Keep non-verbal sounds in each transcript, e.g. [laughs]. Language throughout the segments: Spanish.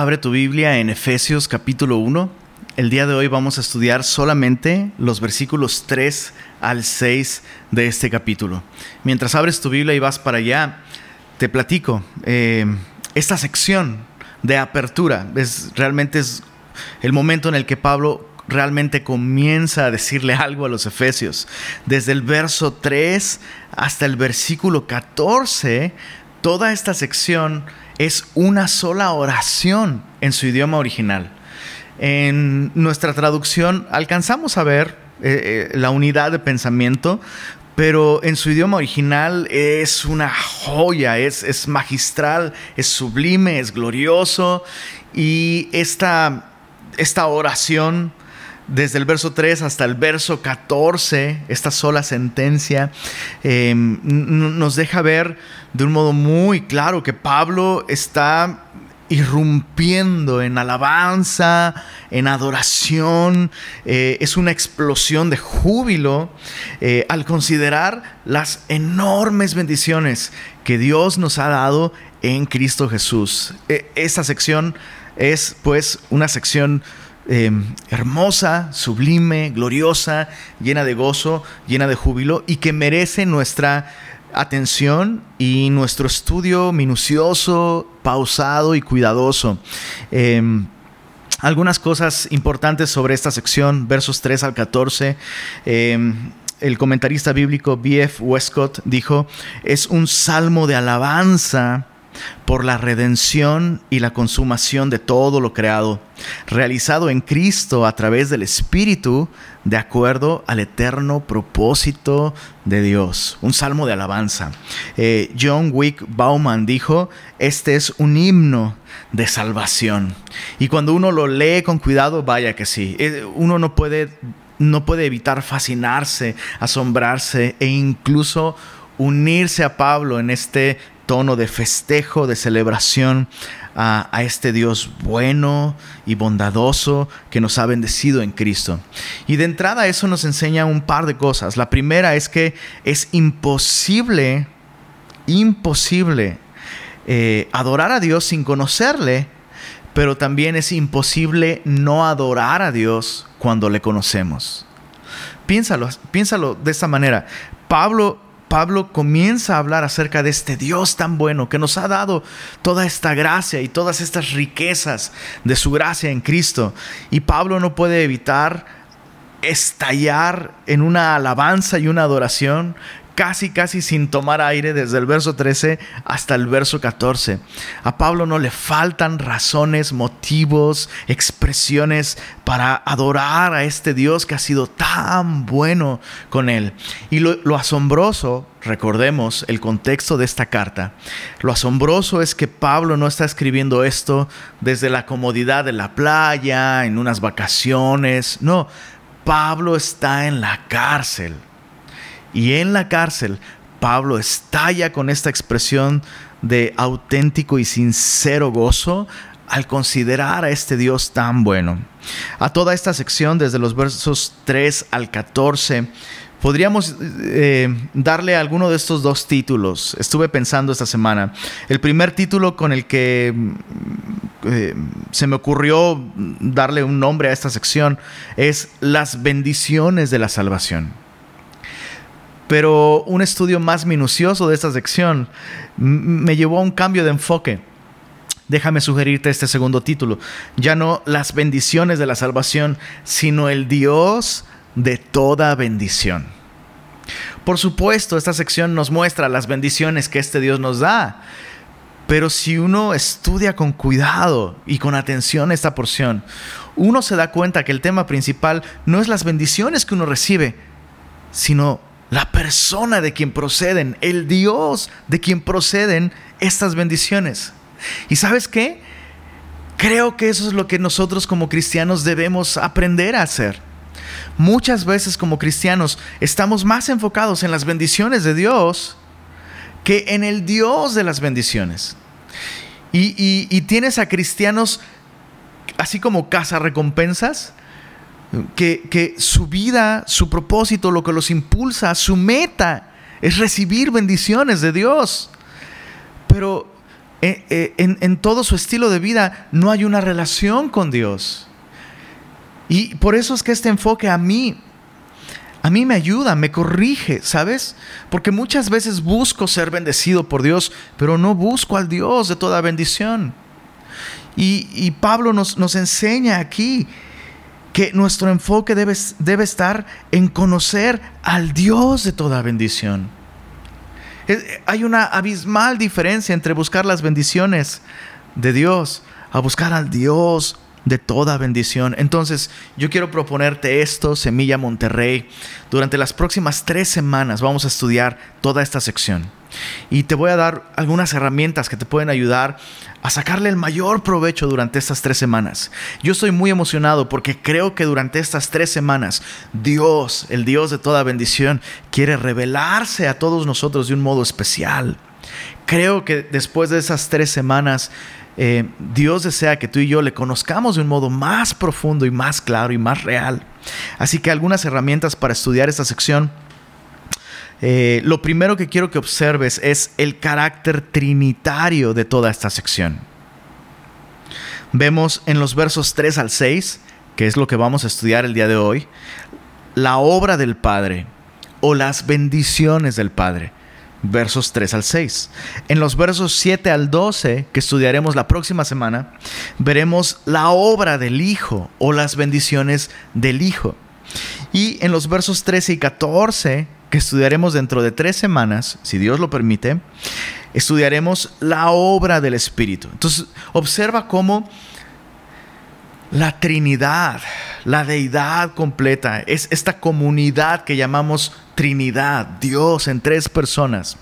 abre tu Biblia en Efesios capítulo 1. El día de hoy vamos a estudiar solamente los versículos 3 al 6 de este capítulo. Mientras abres tu Biblia y vas para allá, te platico. Eh, esta sección de apertura es realmente es el momento en el que Pablo realmente comienza a decirle algo a los efesios. Desde el verso 3 hasta el versículo 14, toda esta sección es una sola oración en su idioma original. En nuestra traducción alcanzamos a ver eh, eh, la unidad de pensamiento, pero en su idioma original es una joya, es, magistral, es sublime, es glorioso y esta, esta oración desde el verso 3 hasta el verso 14, esta sola sentencia, em, nos deja ver de un modo muy claro que Pablo está irrumpiendo en alabanza, en adoración, eh, es una explosión de júbilo eh, al considerar las enormes bendiciones que Dios nos ha dado en Cristo Jesús. E, esta sección es pues una sección Em, hermosa, sublime, gloriosa, llena de gozo, llena de júbilo y que merece nuestra atención y nuestro estudio minucioso, pausado y cuidadoso. Em, algunas cosas importantes sobre esta sección, versos 3 al 14. Em, el comentarista bíblico B.F. Westcott dijo, es un salmo de alabanza por la redención y la consumación de todo lo creado, realizado en Cristo a través del Espíritu, de acuerdo al eterno propósito de Dios. Un salmo de alabanza. Eh, John Wick Bauman dijo, este es un himno de salvación. Y cuando uno lo lee con cuidado, vaya que sí, eh, uno no puede, no puede evitar fascinarse, asombrarse e incluso unirse a Pablo en este tono de festejo, de celebración a, este Dios bueno y bondadoso que nos ha bendecido en Cristo. Y de entrada eso nos enseña un par de cosas. La primera es que es imposible, imposible eh, adorar a Dios sin conocerle, pero también es imposible no adorar a Dios cuando le conocemos. Piénsalo, piénsalo de esta manera. Pablo Pablo comienza a hablar acerca de este Dios tan bueno que nos ha dado toda esta gracia y todas estas riquezas de su gracia en Cristo. Y Pablo no puede evitar estallar en una alabanza y una adoración casi, casi sin tomar aire desde el verso 13 hasta el verso 14. A Pablo no le faltan razones, motivos, expresiones para adorar a este Dios que ha sido tan bueno con él. Y lo, asombroso, recordemos el contexto de esta carta, lo asombroso es que Pablo no está escribiendo esto desde la comodidad de la playa, en unas vacaciones, no. Pablo está en la cárcel. Y en la cárcel, Pablo estalla con esta expresión de auténtico y sincero gozo al considerar a este Dios tan bueno. A toda esta sección, desde los versos 3 al 14, podríamos eh, darle alguno de estos dos títulos. Estuve pensando esta semana. El primer título con el que eh, se me ocurrió darle un nombre a esta sección es Las bendiciones de la salvación. Pero un estudio más minucioso de esta sección me llevó a un cambio de enfoque. Déjame sugerirte este segundo título. Ya no las bendiciones de la salvación, sino el Dios de toda bendición. Por supuesto, esta sección nos muestra las bendiciones que este Dios nos da. Pero si uno estudia con cuidado y con atención esta porción, uno se da cuenta que el tema principal no es las bendiciones que uno recibe, sino la persona de quien proceden, el Dios de quien proceden estas bendiciones. ¿Y sabes qué? Creo que eso es lo que nosotros como cristianos debemos aprender a hacer. Muchas veces como cristianos estamos más enfocados en las bendiciones de Dios que en el Dios de las bendiciones. Y, tienes a cristianos así como casa recompensas que, su vida, su propósito, lo que los impulsa, su meta es recibir bendiciones de Dios. Pero eh, eh, en, todo su estilo de vida no hay una relación con Dios. Y por eso es que este enfoque a mí, a mí me ayuda, me corrige, ¿sabes? Porque muchas veces busco ser bendecido por Dios, pero no busco al Dios de toda bendición. Y, Pablo nos, nos, enseña aquí que nuestro enfoque debe, debe estar en conocer al Dios de toda bendición. Hay una abismal diferencia entre buscar las bendiciones de Dios a buscar al Dios de toda bendición. Entonces, yo quiero proponerte esto, Semilla Monterrey. Durante las próximas tres semanas vamos a estudiar toda esta sección. Y te voy a dar algunas herramientas que te pueden ayudar a sacarle el mayor provecho durante estas tres semanas. Yo estoy muy emocionado porque creo que durante estas tres semanas Dios, el Dios de toda bendición, quiere revelarse a todos nosotros de un modo especial. Creo que después de esas tres semanas eh, Dios desea que tú y yo le conozcamos de un modo más profundo y más claro y más real. Así que algunas herramientas para estudiar esta sección. Eh, lo primero que quiero que observes es el carácter trinitario de toda esta sección. Vemos en los versos 3 al 6, que es lo que vamos a estudiar el día de hoy, la obra del Padre o las bendiciones del Padre versos 3 al 6. En los versos 7 al 12, que estudiaremos la próxima semana, veremos la obra del Hijo o las bendiciones del Hijo. Y en los versos 13 y 14, que estudiaremos dentro de tres semanas, si Dios lo permite, estudiaremos la obra del Espíritu. Entonces, observa cómo la Trinidad, la deidad completa, es esta comunidad que llamamos Trinidad, Dios en tres personas,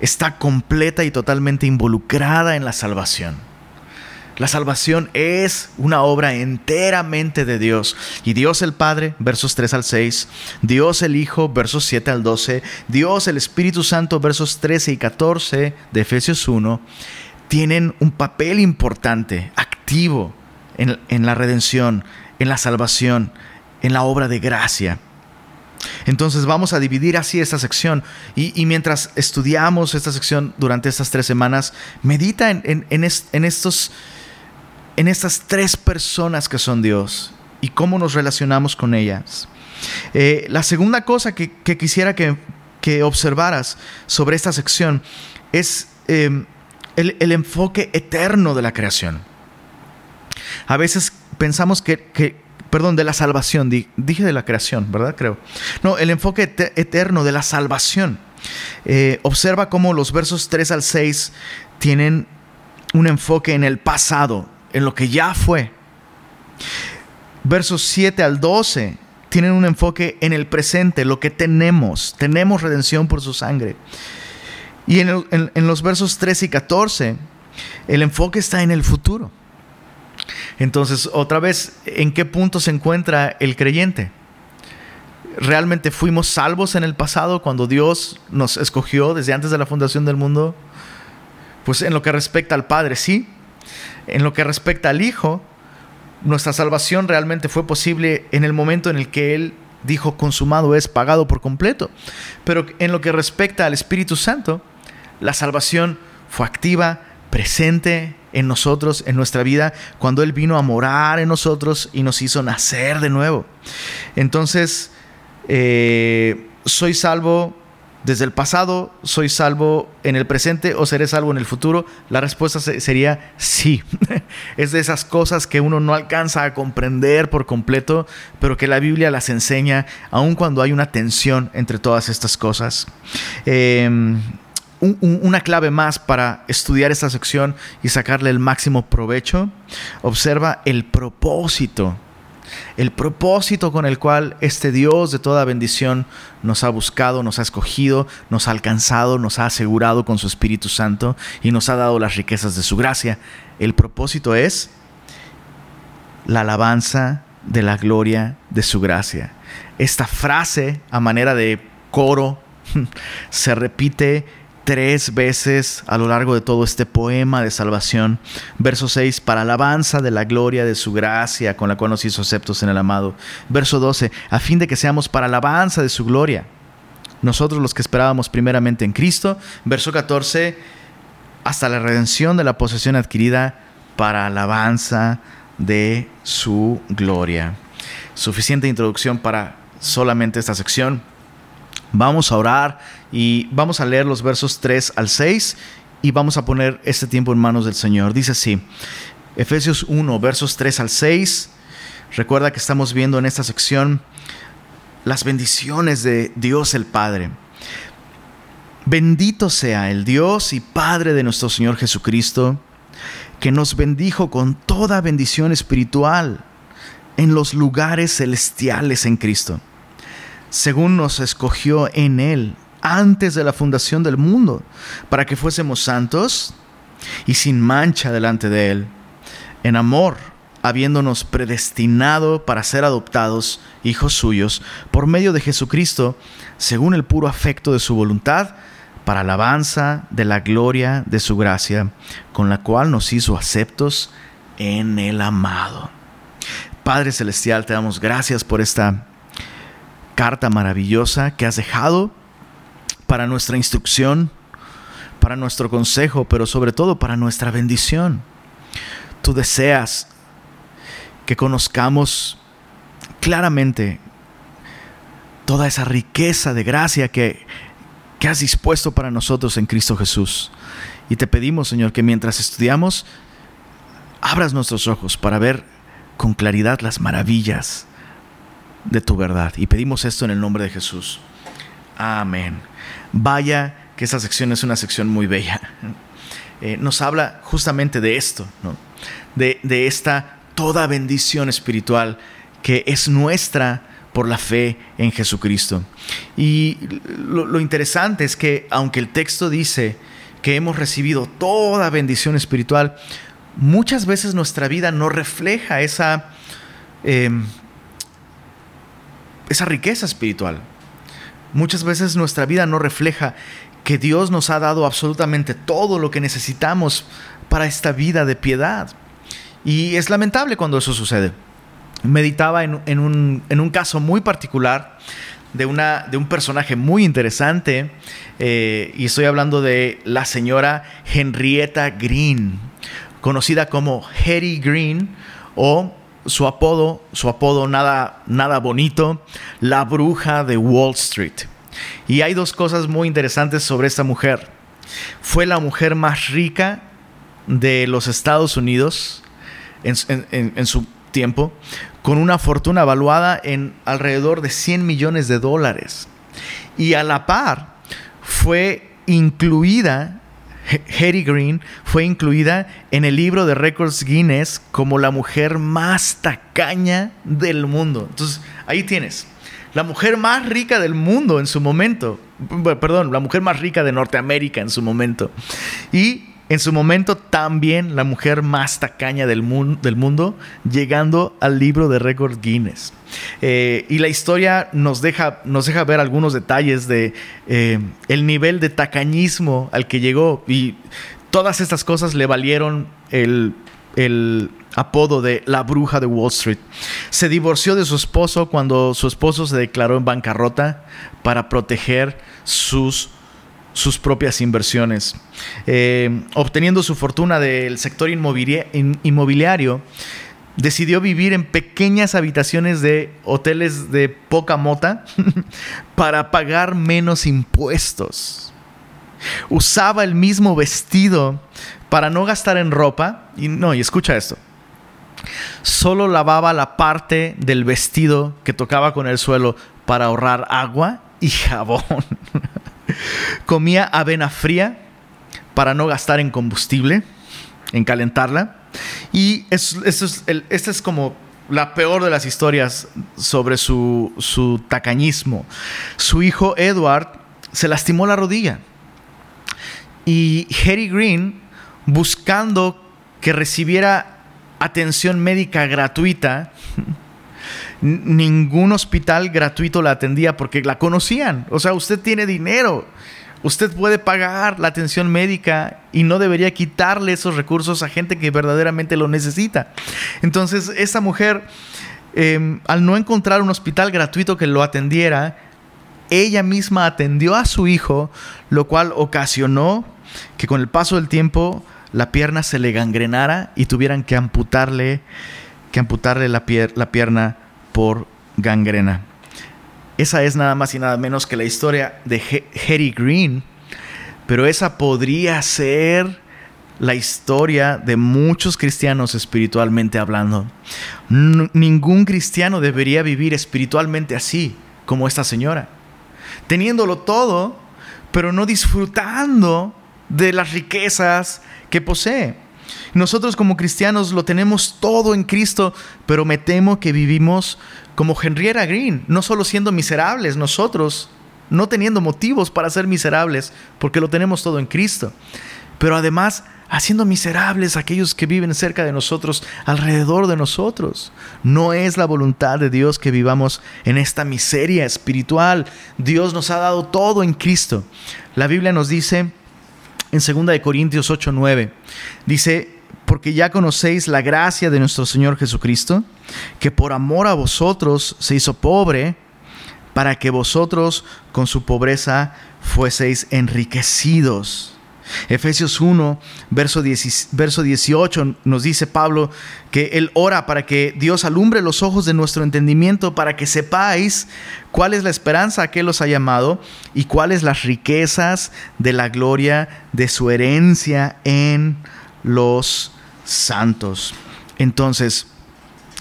está completa y totalmente involucrada en la salvación. La salvación es una obra enteramente de Dios. Y Dios el Padre, versos 3 al 6, Dios el Hijo, versos 7 al 12, Dios el Espíritu Santo, versos 13 y 14 de Efesios 1, tienen un papel importante, activo en, la redención, en la salvación, en la obra de gracia. Entonces vamos a dividir así esta sección y, mientras estudiamos esta sección durante estas tres semanas, medita en, estos, en estas tres personas que son Dios y cómo nos relacionamos con ellas. Eh, la segunda cosa que, quisiera que, observaras sobre esta sección es eh, el enfoque eterno de la creación. A veces pensamos que, perdón, de la salvación, dije de la creación, ¿verdad? Creo. No, el enfoque eterno de la salvación. Eh, observa cómo los versos 3 al 6 tienen un enfoque en el pasado, en lo que ya fue. Versos 7 al 12 tienen un enfoque en el presente, lo que tenemos. Tenemos redención por su sangre. Y en, en los versos 13 y 14, el enfoque está en el futuro. Entonces, otra vez, ¿en qué punto se encuentra el creyente? ¿Realmente fuimos salvos en el pasado cuando Dios nos escogió desde antes de la fundación del mundo? Pues en lo que respecta al Padre, sí. En lo que respecta al Hijo, nuestra salvación realmente fue posible en el momento en el que Él dijo consumado es pagado por completo. Pero en lo que respecta al Espíritu Santo, la salvación fue activa, presente en nosotros, en nuestra vida, cuando Él vino a morar en nosotros y nos hizo nacer de nuevo. Entonces, eh, soy salvo desde el pasado, soy salvo en el presente o seré salvo en el futuro? La respuesta sería sí. [laughs] es de esas cosas que uno no alcanza a comprender por completo, pero que la Biblia las enseña, aun cuando hay una tensión entre todas estas cosas. Eh, una clave más para estudiar esta sección y sacarle el máximo provecho, observa el propósito, el propósito con el cual este Dios de toda bendición nos ha buscado, nos ha escogido, nos ha alcanzado, nos ha asegurado con su Espíritu Santo y nos ha dado las riquezas de su gracia. El propósito es la alabanza de la gloria de su gracia. Esta frase a manera de coro [laughs] se repite tres veces a lo largo de todo este poema de salvación. Verso 6, para alabanza de la gloria de su gracia con la cual nos hizo aceptos en el amado. Verso 12, a fin de que seamos para alabanza de su gloria. Nosotros los que esperábamos primeramente en Cristo. Verso 14, hasta la redención de la posesión adquirida para alabanza de su gloria. Suficiente introducción para solamente esta sección. Vamos a orar y vamos a leer los versos 3 al 6 y vamos a poner este tiempo en manos del Señor. Dice así, Efesios 1, versos 3 al 6. Recuerda que estamos viendo en esta sección las bendiciones de Dios el Padre. Bendito sea el Dios y Padre de nuestro Señor Jesucristo, que nos bendijo con toda bendición espiritual en los lugares celestiales en Cristo, según nos escogió en Él antes de la fundación del mundo, para que fuésemos santos y sin mancha delante de Él, en amor, habiéndonos predestinado para ser adoptados hijos suyos por medio de Jesucristo, según el puro afecto de su voluntad, para alabanza de la gloria de su gracia, con la cual nos hizo aceptos en el amado. Padre Celestial, te damos gracias por esta carta maravillosa que has dejado para nuestra instrucción, para nuestro consejo, pero sobre todo para nuestra bendición. Tú deseas que conozcamos claramente toda esa riqueza de gracia que, que has dispuesto para nosotros en Cristo Jesús. Y te pedimos, Señor, que mientras estudiamos, abras nuestros ojos para ver con claridad las maravillas de tu verdad. Y pedimos esto en el nombre de Jesús. Amén. Vaya que esa sección es una sección muy bella. Eh, nos habla justamente de esto, de, esta toda bendición espiritual que es nuestra por la fe en Jesucristo. Y lo, interesante es que aunque el texto dice que hemos recibido toda bendición espiritual, muchas veces nuestra vida no refleja esa, em, esa riqueza espiritual. Muchas veces nuestra vida no refleja que Dios nos ha dado absolutamente todo lo que necesitamos para esta vida de piedad. Y es lamentable cuando eso sucede. Meditaba en, un, caso muy particular de, un personaje muy interesante, eh, y estoy hablando de la señora Henrietta Green conocida como Hetty Green o su apodo, su apodo nada, nada bonito, la bruja de Wall Street. Y hay dos cosas muy interesantes sobre esta mujer. Fue la mujer más rica de los Estados Unidos en, su tiempo, con una fortuna evaluada en alrededor de 100 millones de dólares. Y a la par fue incluida Hetty Green fue incluida en el libro de récords Guinness como la mujer más tacaña del mundo. Entonces, ahí tienes. La mujer más rica del mundo en su momento. Perdón, la mujer más rica de Norteamérica en su momento. Y en su momento también la mujer más tacaña del, mundo, llegando al libro de récords Guinness. Eh, y la historia nos deja, nos deja ver algunos detalles de eh, el nivel de tacañismo al que llegó. Y todas estas cosas le valieron el, el apodo de la bruja de Wall Street. Se divorció de su esposo cuando su esposo se declaró en bancarrota para proteger sus, sus propias inversiones. Eh, obteniendo su fortuna del sector inmobiliario, decidió vivir en pequeñas habitaciones de hoteles de poca mota [laughs] para pagar menos impuestos. Usaba el mismo vestido para no gastar en ropa. Y no, y escucha esto. Solo lavaba la parte del vestido que tocaba con el suelo para ahorrar agua y jabón. [laughs] Comía avena fría para no gastar en combustible, en calentarla y es, esta es como la peor de las historias sobre su, su tacañismo. Su hijo Edward se lastimó la rodilla. Y Harry Green, buscando que recibiera atención médica gratuita, [laughs] ningún hospital gratuito la atendía porque la conocían. O sea, usted tiene dinero, Usted puede pagar la atención médica y no debería quitarle esos recursos a gente que verdaderamente lo necesita. Entonces, esta mujer, em, al no encontrar un hospital gratuito que lo atendiera, ella misma atendió a su hijo, lo cual ocasionó que con el paso del tiempo la pierna se le gangrenara y tuvieran que amputarle, que amputarle la, la pierna por gangrena. Esa es nada más y nada menos que la historia de Harry Green, pero esa podría ser la historia de muchos cristianos espiritualmente hablando. ningún cristiano debería vivir espiritualmente así como esta señora, teniéndolo todo, pero no disfrutando de las riquezas que posee. Nosotros como cristianos lo tenemos todo en Cristo, pero me temo que vivimos como Henrietta Green, no solo siendo miserables nosotros, no teniendo motivos para ser miserables, porque lo tenemos todo en Cristo, pero además haciendo miserables a aquellos que viven cerca de nosotros, alrededor de nosotros. No es la voluntad de Dios que vivamos en esta miseria espiritual. Dios nos ha dado todo en Cristo. La Biblia nos dice en 2 Corintios 8, 9, dice, porque ya conocéis la gracia de nuestro Señor Jesucristo, que por amor a vosotros se hizo pobre, para que vosotros con su pobreza fueseis enriquecidos. Efesios 1, verso, verso 18 nos dice Pablo que Él ora para que Dios alumbre los ojos de nuestro entendimiento para que sepáis cuál es la esperanza a que los ha llamado y cuáles las riquezas de la gloria de su herencia en los santos. Entonces,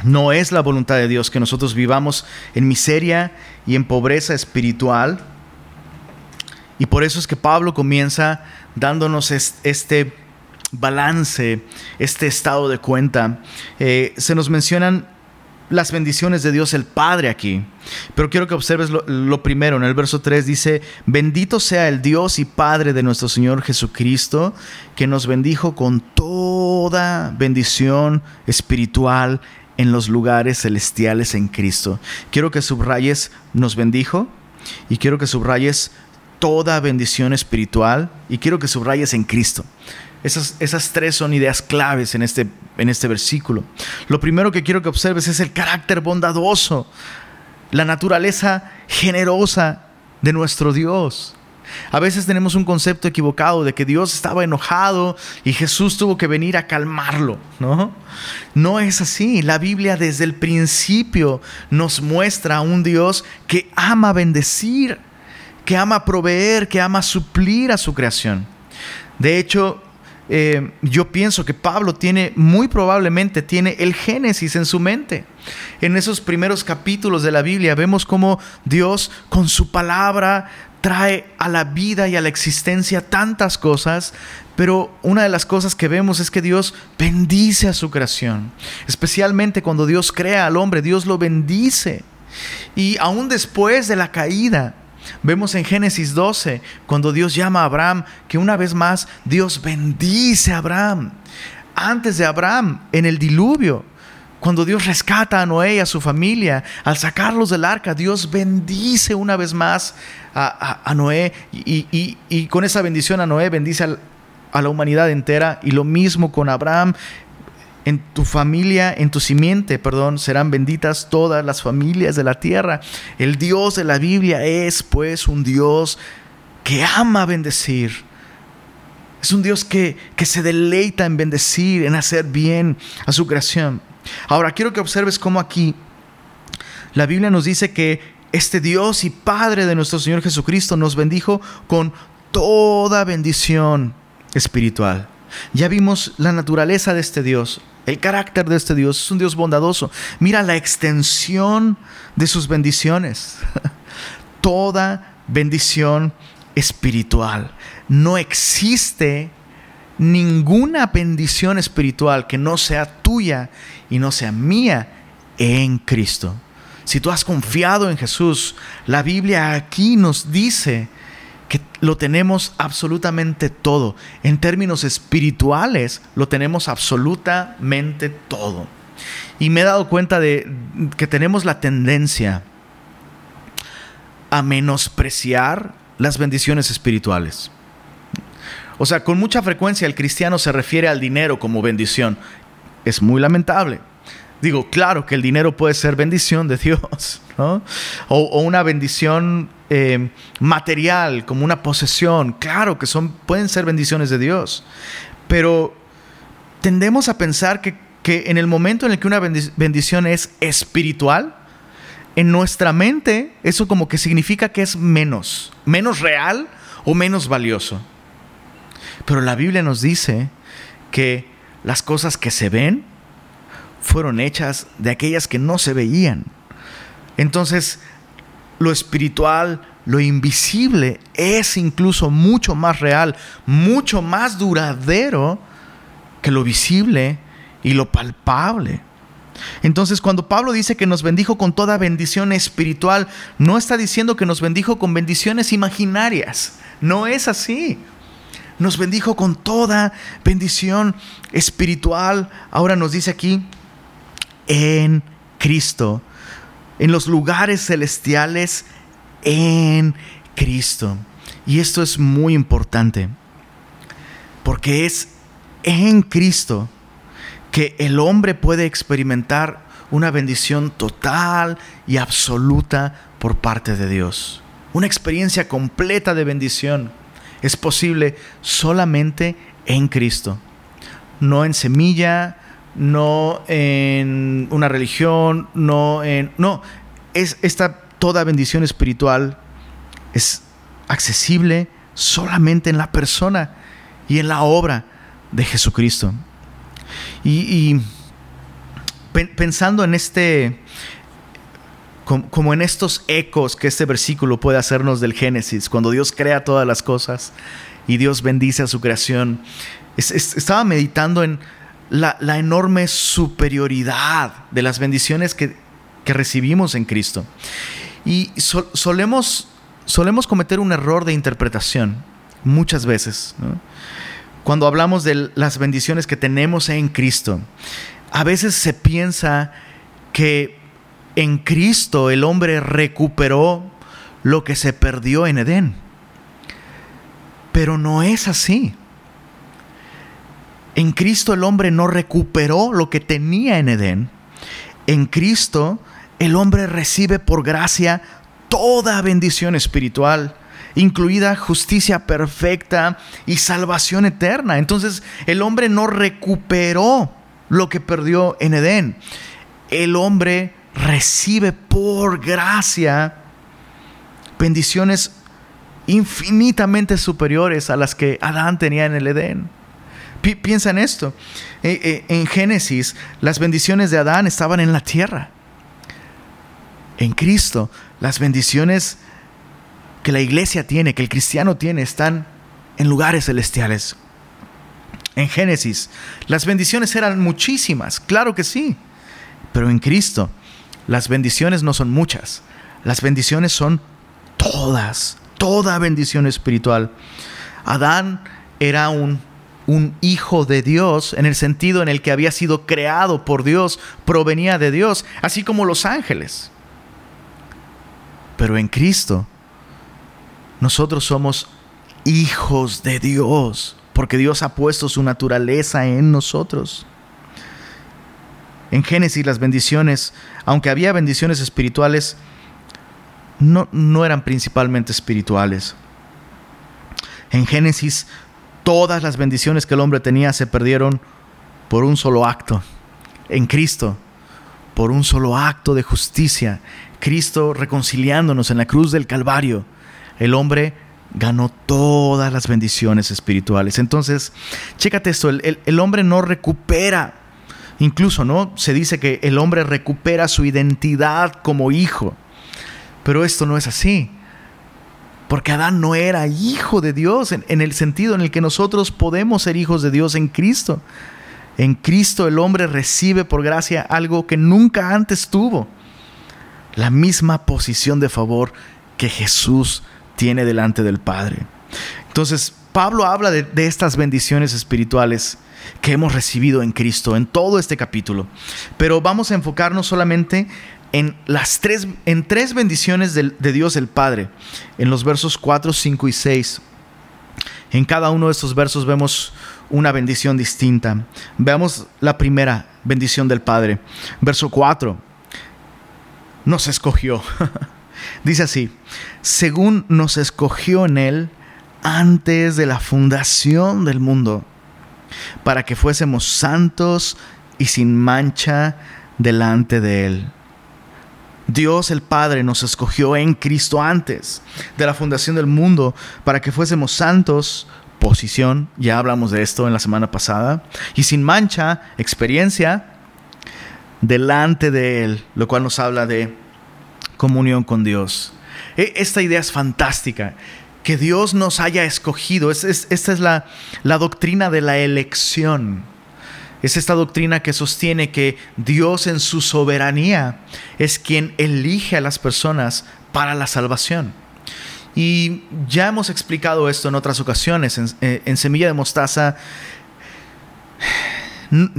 no es la voluntad de Dios que nosotros vivamos en miseria y en pobreza espiritual. Y por eso es que Pablo comienza dándonos este balance, este estado de cuenta. Eh, se nos mencionan las bendiciones de Dios el Padre aquí. Pero quiero que observes lo, primero. En el verso 3 dice, bendito sea el Dios y Padre de nuestro Señor Jesucristo, que nos bendijo con toda bendición espiritual en los lugares celestiales en Cristo. Quiero que subrayes nos bendijo y quiero que subrayes toda bendición espiritual y quiero que subrayes en Cristo. Esas, esas tres son ideas claves en este, en este versículo. Lo primero que quiero que observes es el carácter bondadoso, la naturaleza generosa de nuestro Dios. A veces tenemos un concepto equivocado de que Dios estaba enojado y Jesús tuvo que venir a calmarlo, ¿no? No es así. La Biblia desde el principio nos muestra a un Dios que ama bendecir, que ama proveer, que ama suplir a su creación. De hecho, eh, yo pienso que Pablo tiene, muy probablemente tiene el Génesis en su mente. En esos primeros capítulos de la Biblia vemos cómo Dios con su palabra trae a la vida y a la existencia tantas cosas, pero una de las cosas que vemos es que Dios bendice a su creación. Especialmente cuando Dios crea al hombre, Dios lo bendice. Y aún después de la caída, Vemos en Génesis 12, cuando Dios llama a Abraham, que una vez más Dios bendice a Abraham. Antes de Abraham, en el diluvio, cuando Dios rescata a Noé y a su familia, al sacarlos del arca, Dios bendice una vez más a, Noé y, con esa bendición a Noé bendice a la humanidad entera y lo mismo con Abraham en tu familia, en tu simiente, perdón, serán benditas todas las familias de la tierra. El Dios de la Biblia es pues un Dios que ama bendecir. Es un Dios que, que se deleita en bendecir, en hacer bien a su creación. Ahora, quiero que observes cómo aquí la Biblia nos dice que este Dios y Padre de nuestro Señor Jesucristo nos bendijo con toda bendición espiritual. Ya vimos la naturaleza de este Dios, el carácter de este Dios. Es un Dios bondadoso. Mira la extensión de sus bendiciones. [laughs] Toda bendición espiritual. No existe ninguna bendición espiritual que no sea tuya y no sea mía en Cristo. Si tú has confiado en Jesús, la Biblia aquí nos dice que lo tenemos absolutamente todo. En términos espirituales, lo tenemos absolutamente todo. Y me he dado cuenta de que tenemos la tendencia a menospreciar las bendiciones espirituales. O sea, con mucha frecuencia el cristiano se refiere al dinero como bendición. Es muy lamentable. Digo, claro que el dinero puede ser bendición de Dios, [laughs] ¿no? O, una bendición eh, material, como una posesión. Claro que son, pueden ser bendiciones de Dios. Pero tendemos a pensar que, que en el momento en el que una bendición es espiritual, en nuestra mente eso como que significa que es menos, menos real o menos valioso. Pero la Biblia nos dice que las cosas que se ven fueron hechas de aquellas que no se veían. Entonces, lo espiritual, lo invisible es incluso mucho más real, mucho más duradero que lo visible y lo palpable. Entonces, cuando Pablo dice que nos bendijo con toda bendición espiritual, no está diciendo que nos bendijo con bendiciones imaginarias. No es así. Nos bendijo con toda bendición espiritual. Ahora nos dice aquí, en Cristo, en los lugares celestiales en Cristo. Y esto es muy importante, porque es en Cristo que el hombre puede experimentar una bendición total y absoluta por parte de Dios. Una experiencia completa de bendición es posible solamente en Cristo, no en semilla, no en una religión, no en... No, es esta toda bendición espiritual es accesible solamente en la persona y en la obra de Jesucristo. Y, pensando en este, como, en estos ecos que este versículo puede hacernos del Génesis, cuando Dios crea todas las cosas y Dios bendice a su creación, estaba meditando en la, enorme superioridad de las bendiciones que, recibimos en Cristo. Y solemos, solemos cometer un error de interpretación muchas veces. Cuando hablamos de las bendiciones que tenemos en Cristo, a veces se piensa que en Cristo el hombre recuperó lo que se perdió en Edén. Pero no es así. En Cristo el hombre no recuperó lo que tenía en Edén. En Cristo el hombre recibe por gracia toda bendición espiritual, incluida justicia perfecta y salvación eterna. Entonces el hombre no recuperó lo que perdió en Edén. El hombre recibe por gracia bendiciones infinitamente superiores a las que Adán tenía en el Edén piensa en esto. Eh, eh, en Génesis, las bendiciones de Adán estaban en la tierra. En Cristo, las bendiciones que la iglesia tiene, que el cristiano tiene, están en lugares celestiales. En Génesis, las bendiciones eran muchísimas, claro que sí. Pero en Cristo, las bendiciones no son muchas. Las bendiciones son todas, toda bendición espiritual. Adán era un un hijo de Dios en el sentido en el que había sido creado por Dios, provenía de Dios, así como los ángeles. Pero en Cristo nosotros somos hijos de Dios, porque Dios ha puesto su naturaleza en nosotros. En Génesis las bendiciones, aunque había bendiciones espirituales, no, no eran principalmente espirituales. En Génesis Todas las bendiciones que el hombre tenía se perdieron por un solo acto, en Cristo, por un solo acto de justicia. Cristo reconciliándonos en la cruz del Calvario. El hombre ganó todas las bendiciones espirituales. Entonces, chécate esto, el, el, hombre no recupera, incluso, ¿no? Se dice que el hombre recupera su identidad como hijo, pero esto no es así. Porque Adán no era hijo de Dios en, el sentido en el que nosotros podemos ser hijos de Dios en Cristo. En Cristo el hombre recibe por gracia algo que nunca antes tuvo. La misma posición de favor que Jesús tiene delante del Padre. Entonces, Pablo habla de, de, estas bendiciones espirituales que hemos recibido en Cristo en todo este capítulo. Pero vamos a enfocarnos solamente en las tres, en tres bendiciones de, de Dios el Padre, en los versos 4, 5 y 6. En cada uno de estos versos vemos una bendición distinta. Veamos la primera bendición del Padre. Verso 4. Nos escogió. [laughs] Dice así, según nos escogió en Él antes de la fundación del mundo, para que fuésemos santos y sin mancha delante de Él. Dios el Padre nos escogió en Cristo antes de la fundación del mundo para que fuésemos santos, posición, ya hablamos de esto en la semana pasada, y sin mancha, experiencia, delante de Él, lo cual nos habla de comunión con Dios. E, esta idea es fantástica, que Dios nos haya escogido, esta es la doctrina de la elección. Es esta doctrina que sostiene que Dios en su soberanía es quien elige a las personas para la salvación. Y ya hemos explicado esto en otras ocasiones. En, eh, Semilla de Mostaza [sighs]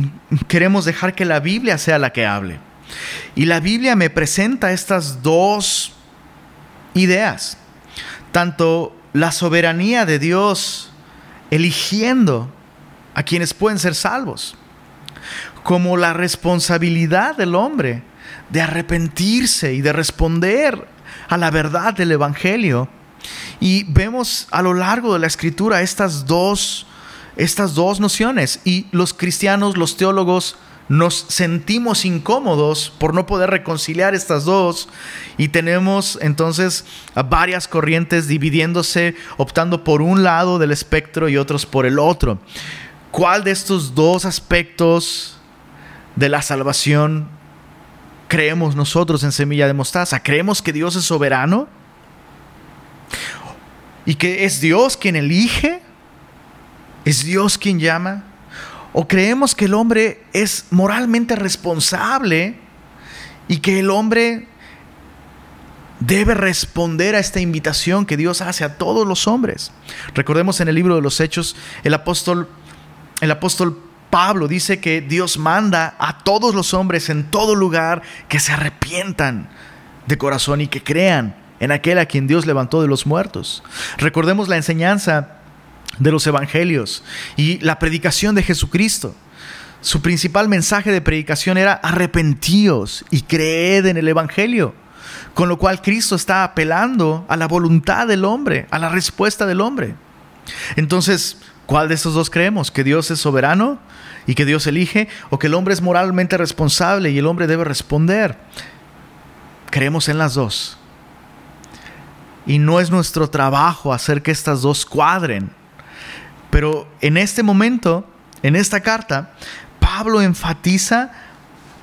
queremos dejar que la Biblia sea la que hable. Y la Biblia me presenta estas dos ideas. Tanto la soberanía de Dios eligiendo a quienes pueden ser salvos como la responsabilidad del hombre de arrepentirse y de responder a la verdad del Evangelio. Y vemos a lo largo de la escritura estas dos, estas dos nociones. Y los cristianos, los teólogos, nos sentimos incómodos por no poder reconciliar estas dos y tenemos entonces varias corrientes dividiéndose, optando por un lado del espectro y otros por el otro. ¿Cuál de estos dos aspectos de la salvación creemos nosotros en Semilla de Mostaza? ¿Creemos que Dios es soberano? ¿Y que es Dios quien elige? ¿Es Dios quien llama? ¿O creemos que el hombre es moralmente responsable y que el hombre debe responder a esta invitación que Dios hace a todos los hombres? Recordemos en el libro de los Hechos, el apóstol, el apóstol Pablo dice que Dios manda a todos los hombres en todo lugar que se arrepientan de corazón y que crean en aquel a quien Dios levantó de los muertos. Recordemos la enseñanza de los evangelios y la predicación de Jesucristo. Su principal mensaje de predicación era arrepentíos y creed en el evangelio. Con lo cual Cristo está apelando a la voluntad del hombre, a la respuesta del hombre. Entonces, ¿cuál de estos dos creemos? ¿Que Dios es soberano y que Dios elige o que el hombre es moralmente responsable y el hombre debe responder. Creemos en las dos. Y no es nuestro trabajo hacer que estas dos cuadren. Pero en este momento, en esta carta, Pablo enfatiza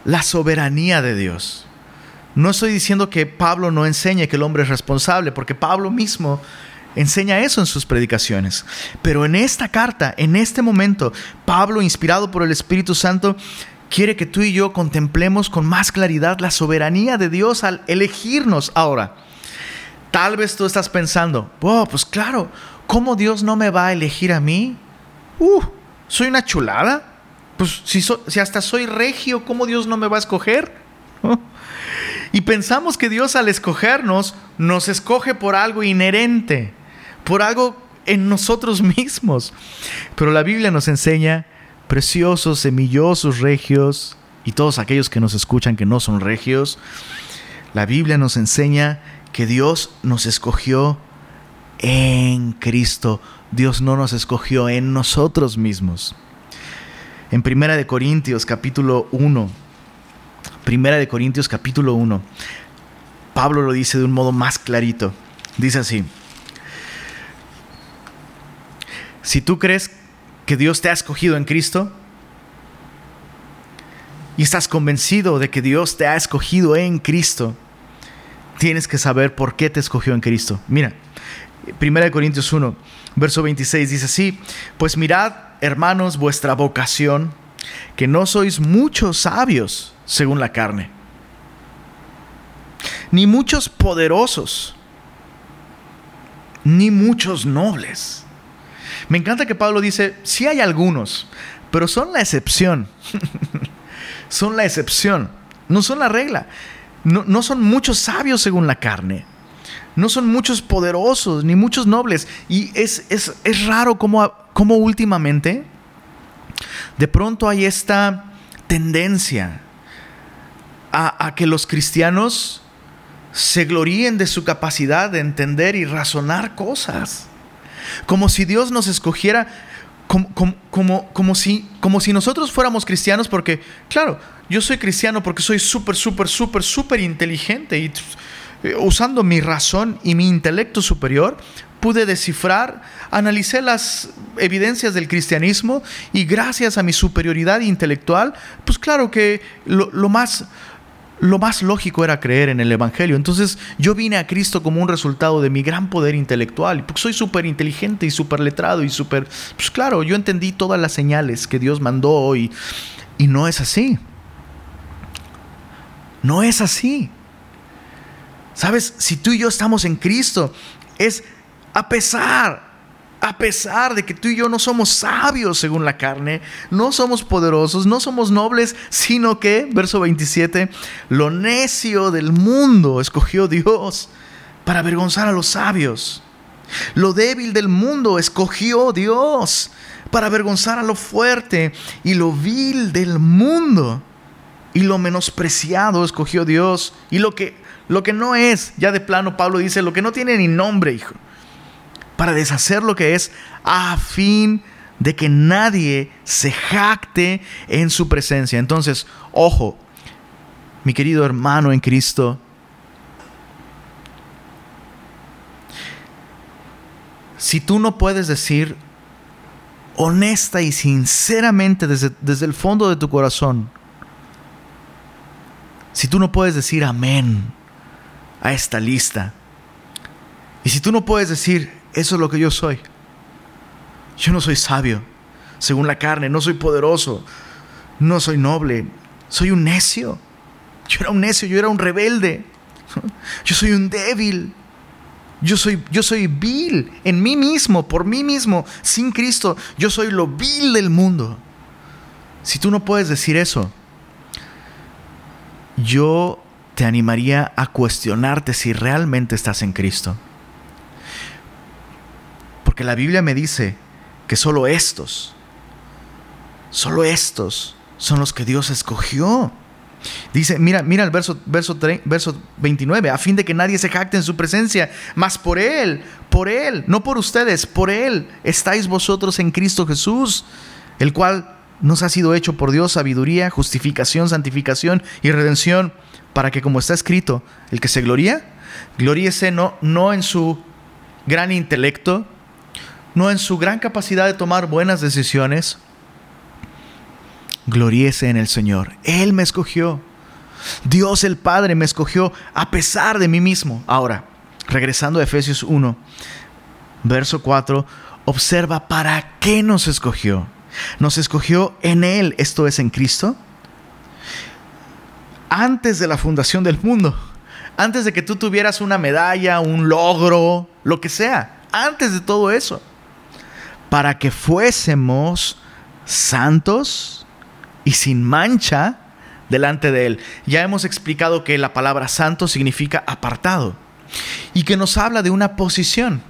la soberanía de Dios. No estoy diciendo que Pablo no enseñe que el hombre es responsable, porque Pablo mismo enseña eso en sus predicaciones. Pero en esta carta, en este momento, Pablo, inspirado por el Espíritu Santo, quiere que tú y yo contemplemos con más claridad la soberanía de Dios al elegirnos ahora. Tal vez tú estás pensando, oh, pues claro, ¿cómo Dios no me va a elegir a mí? Uh, soy una chulada. Pues si, si hasta soy regio, ¿cómo Dios no me va a escoger? Y pensamos que Dios al escogernos nos escoge por algo inherente por algo en nosotros [laughs] mismos. Pero la Biblia nos enseña, preciosos, semillosos, regios, y todos aquellos que nos escuchan que no son regios, la Biblia nos enseña que Dios nos escogió en Cristo. Dios no nos escogió en nosotros mismos. En Primera de Corintios capítulo 1, Primera de Corintios capítulo 1, Pablo lo dice de un modo más clarito. Dice así: Si tú crees que Dios te ha escogido en Cristo y estás convencido de que Dios te ha escogido en Cristo, tienes que saber por qué te escogió en Cristo. Mira, 1 Corintios 1, verso 26 dice así, pues mirad, hermanos, vuestra vocación, que no sois muchos sabios según la carne, ni muchos poderosos, ni muchos nobles me encanta que Pablo dice, sí hay algunos, pero son la excepción. [laughs] son la excepción, no son la regla. No, son muchos sabios según la carne. No son muchos poderosos, ni muchos nobles. Y es, es, raro cómo, cómo últimamente de pronto hay esta tendencia a, a que los cristianos se gloríen de su capacidad de entender y razonar cosas. Como si Dios nos escogiera como, como, como, si, como si nosotros fuéramos cristianos, porque, claro, yo soy cristiano porque soy súper, súper, súper, súper inteligente y eh, usando mi razón y mi intelecto superior, pude descifrar, analicé las evidencias del cristianismo y gracias a mi superioridad intelectual, pues claro que lo, lo más lo más lógico era creer en el Evangelio. Entonces yo vine a Cristo como un resultado de mi gran poder intelectual. Porque soy súper inteligente y súper letrado y súper... Pues claro, yo entendí todas las señales que Dios mandó y, y no es así. No es así. Sabes, si tú y yo estamos en Cristo, es a pesar a pesar de que tú y yo no somos sabios según la carne, no somos poderosos, no somos nobles, sino que, verso 27, lo necio del mundo escogió Dios para avergonzar a los sabios. Lo débil del mundo escogió Dios para avergonzar a lo fuerte y lo vil del mundo. Y lo menospreciado escogió Dios. Y lo que lo que no es, ya de plano Pablo dice, lo que no tiene ni nombre, hijo para deshacer lo que es a fin de que nadie se jacte en su presencia. Entonces, ojo, mi querido hermano en Cristo, si tú no puedes decir honesta y sinceramente desde, desde, el fondo de tu corazón, si tú no puedes decir amén a esta lista, y si tú no puedes decir, eso es lo que yo soy. Yo no soy sabio, según la carne, no soy poderoso, no soy noble, soy un necio. Yo era un necio, yo era un rebelde. [laughs] Yo soy un débil. Yo soy, yo soy vil en mí mismo, por mí mismo, sin Cristo. Yo soy lo vil del mundo. Si tú no puedes decir eso, yo te animaría a cuestionarte si realmente estás en Cristo. La Biblia me dice que solo estos, solo estos son los que Dios escogió. Dice, mira, mira el verso, verso, verso 29, a fin de que nadie se jacte en su presencia, mas por Él, por Él, no por ustedes, por Él estáis vosotros en Cristo Jesús, el cual nos ha sido hecho por Dios sabiduría, justificación, santificación y redención, para que como está escrito, el que se gloría, gloríese no, no en su gran intelecto, no en su gran capacidad de tomar buenas decisiones, gloriese en el Señor. Él me escogió. Dios el Padre me escogió a pesar de mí mismo. Ahora, regresando a Efesios 1, verso 4, observa para qué nos escogió. Nos escogió en Él, esto es en Cristo, antes de la fundación del mundo, antes de que tú tuvieras una medalla, un logro, lo que sea, antes de todo eso para que fuésemos santos y sin mancha delante de Él. Ya hemos explicado que la palabra santo significa apartado y que nos habla de una posición.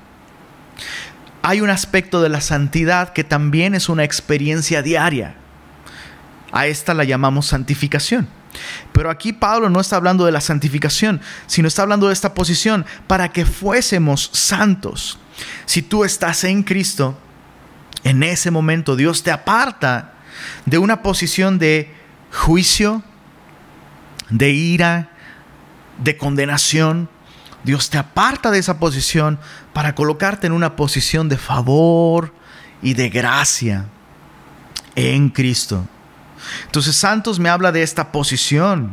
Hay un aspecto de la santidad que también es una experiencia diaria. A esta la llamamos santificación. Pero aquí Pablo no está hablando de la santificación, sino está hablando de esta posición para que fuésemos santos. Si tú estás en Cristo, en ese momento Dios te aparta de una posición de juicio, de ira, de condenación. Dios te aparta de esa posición para colocarte en una posición de favor y de gracia en Cristo. Entonces Santos me habla de esta posición.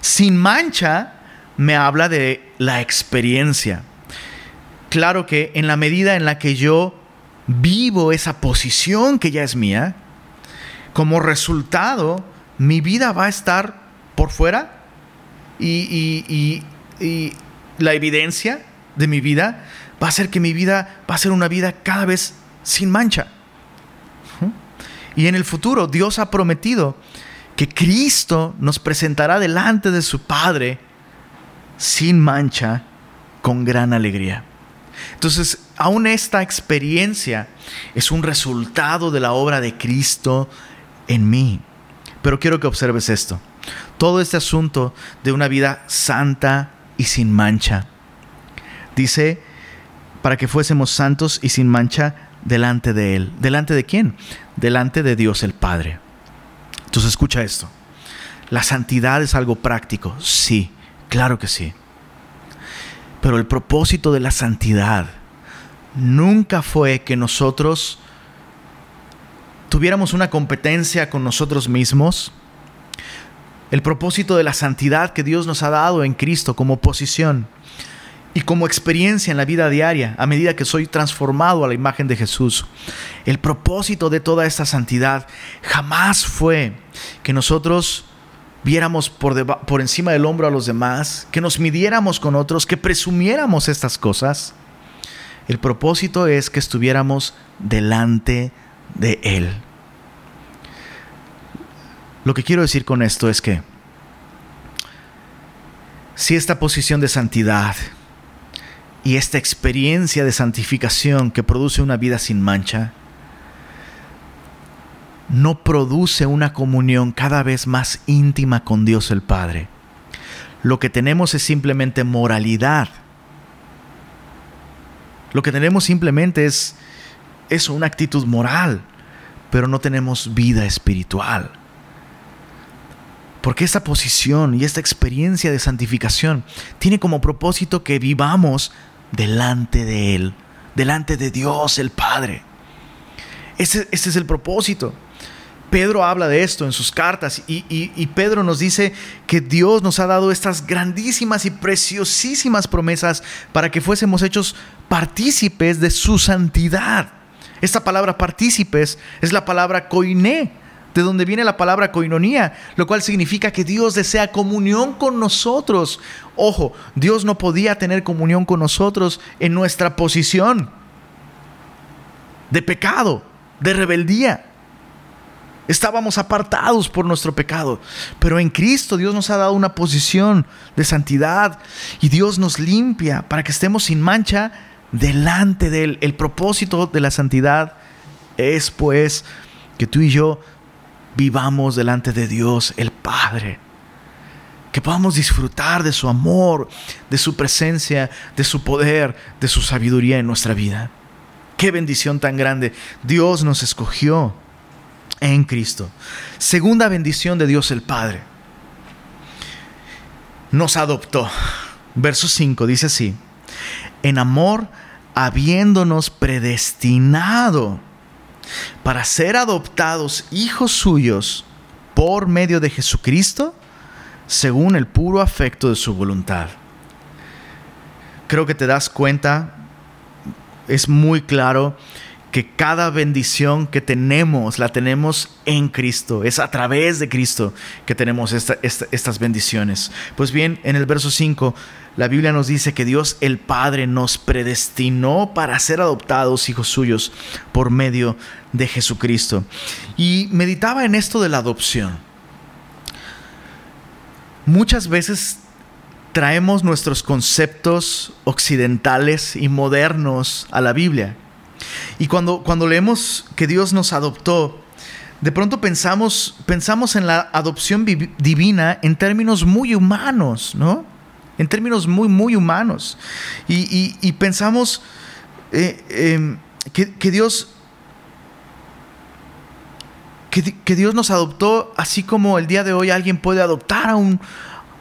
Sin mancha me habla de la experiencia. Claro que en la medida en la que yo vivo esa posición que ya es mía, como resultado, mi vida va a estar por fuera y, la evidencia de mi vida va a ser que mi vida va a ser una vida cada vez sin mancha. Y en el futuro Dios ha prometido que Cristo nos presentará delante de su Padre sin mancha, con gran alegría. Entonces, aún esta experiencia es un resultado de la obra de Cristo en mí. Pero quiero que observes esto. Todo este asunto de una vida santa y sin mancha. Dice, para que fuésemos santos y sin mancha delante de Él. ¿Delante de quién? Delante de Dios el Padre. Entonces escucha esto. ¿La santidad es algo práctico? Sí, claro que sí. Pero el propósito de la santidad nunca fue que nosotros tuviéramos una competencia con nosotros mismos. El propósito de la santidad que Dios nos ha dado en Cristo como posición y como experiencia en la vida diaria a medida que soy transformado a la imagen de Jesús. El propósito de toda esta santidad jamás fue que nosotros viéramos por, por encima del hombro a los demás, que nos midiéramos con otros, que presumiéramos estas cosas. El propósito es que estuviéramos delante de Él. Lo que quiero decir con esto es que si esta posición de santidad y esta experiencia de santificación que produce una vida sin mancha, no produce una comunión cada vez más íntima con Dios el Padre. Lo que tenemos es simplemente moralidad. Lo que tenemos simplemente es, es una actitud moral, pero no tenemos vida espiritual. Porque esta posición y esta experiencia de santificación tiene como propósito que vivamos delante de Él, delante de Dios el Padre. Ese, es el propósito. Pedro habla de esto en sus cartas y, y, Pedro nos dice que Dios nos ha dado estas grandísimas y preciosísimas promesas para que fuésemos hechos partícipes de su santidad. Esta palabra partícipes es la palabra koiné, de donde viene la palabra coinonía, lo cual significa que Dios desea comunión con nosotros. Ojo, Dios no podía tener comunión con nosotros en nuestra posición de pecado, de rebeldía. Estábamos apartados por nuestro pecado, pero en Cristo Dios nos ha dado una posición de santidad y Dios nos limpia para que estemos sin mancha delante de Él. El propósito de la santidad es pues que tú y yo vivamos delante de Dios el Padre. Que podamos disfrutar de su amor, de su presencia, de su poder, de su sabiduría en nuestra vida. Qué bendición tan grande. Dios nos escogió en Cristo. Segunda bendición de Dios el Padre. Nos adoptó. Verso 5 dice así. En amor, habiéndonos predestinado para ser adoptados hijos suyos por medio de Jesucristo, según el puro afecto de su voluntad. Creo que te das cuenta, es muy claro que cada bendición que tenemos la tenemos en Cristo. Es a través de Cristo que tenemos estas bendiciones. Pues bien, en el verso 5 la Biblia nos dice que Dios el Padre nos predestinó para ser adoptados hijos suyos por medio de Jesucristo. Y meditaba en esto de la adopción. Muchas veces traemos nuestros conceptos occidentales y modernos a la Biblia. Y cuando, cuando leemos que Dios nos adoptó, de pronto pensamos, pensamos en la adopción divina en términos muy humanos, ¿no? En términos muy, muy humanos. Y, pensamos eh, em, que, Dios... Que, Dios nos adoptó así como el día de hoy alguien puede adoptar a un,